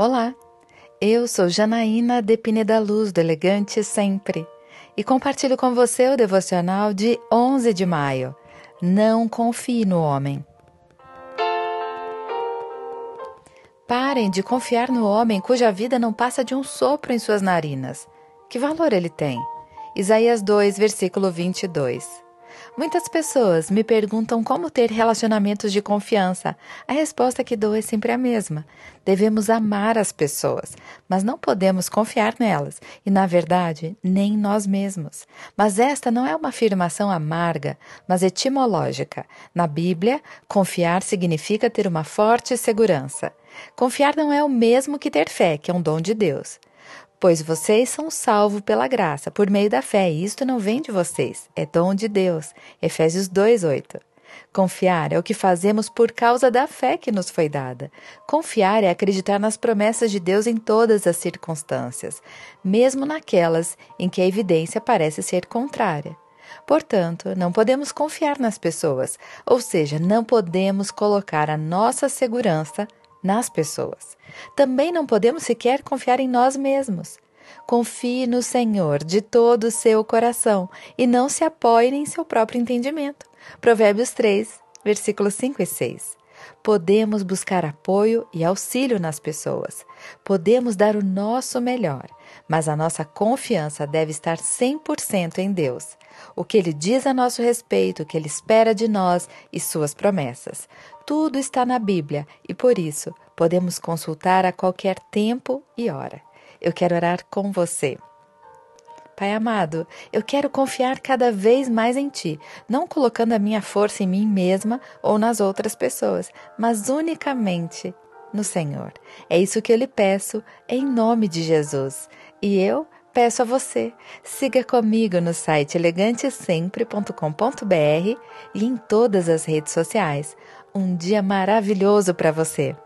Olá, eu sou Janaína de Pineda Luz, do Elegante Sempre, e compartilho com você o devocional de 11 de maio. Não confie no homem. Parem de confiar no homem cuja vida não passa de um sopro em suas narinas. Que valor ele tem? Isaías 2, versículo 22. Muitas pessoas me perguntam como ter relacionamentos de confiança. A resposta que dou é sempre a mesma. Devemos amar as pessoas, mas não podemos confiar nelas e, na verdade, nem nós mesmos. Mas esta não é uma afirmação amarga, mas etimológica. Na Bíblia, confiar significa ter uma forte segurança. Confiar não é o mesmo que ter fé, que é um dom de Deus. Pois vocês são salvos pela graça, por meio da fé, e isto não vem de vocês, é dom de Deus. Efésios 2:8. Confiar é o que fazemos por causa da fé que nos foi dada. Confiar é acreditar nas promessas de Deus em todas as circunstâncias, mesmo naquelas em que a evidência parece ser contrária. Portanto, não podemos confiar nas pessoas, ou seja, não podemos colocar a nossa segurança nas pessoas. Também não podemos sequer confiar em nós mesmos. Confie no Senhor de todo o seu coração e não se apoie em seu próprio entendimento. Provérbios 3, versículos 5 e 6. Podemos buscar apoio e auxílio nas pessoas. Podemos dar o nosso melhor, mas a nossa confiança deve estar 100% em Deus. O que Ele diz a nosso respeito, o que Ele espera de nós e Suas promessas. Tudo está na Bíblia e, por isso, podemos consultar a qualquer tempo e hora. Eu quero orar com você. Pai amado, eu quero confiar cada vez mais em Ti, não colocando a minha força em mim mesma ou nas outras pessoas, mas unicamente no Senhor. É isso que eu lhe peço, em nome de Jesus. E eu peço a você, siga comigo no site elegantesempre.com.br e em todas as redes sociais. Um dia maravilhoso para você!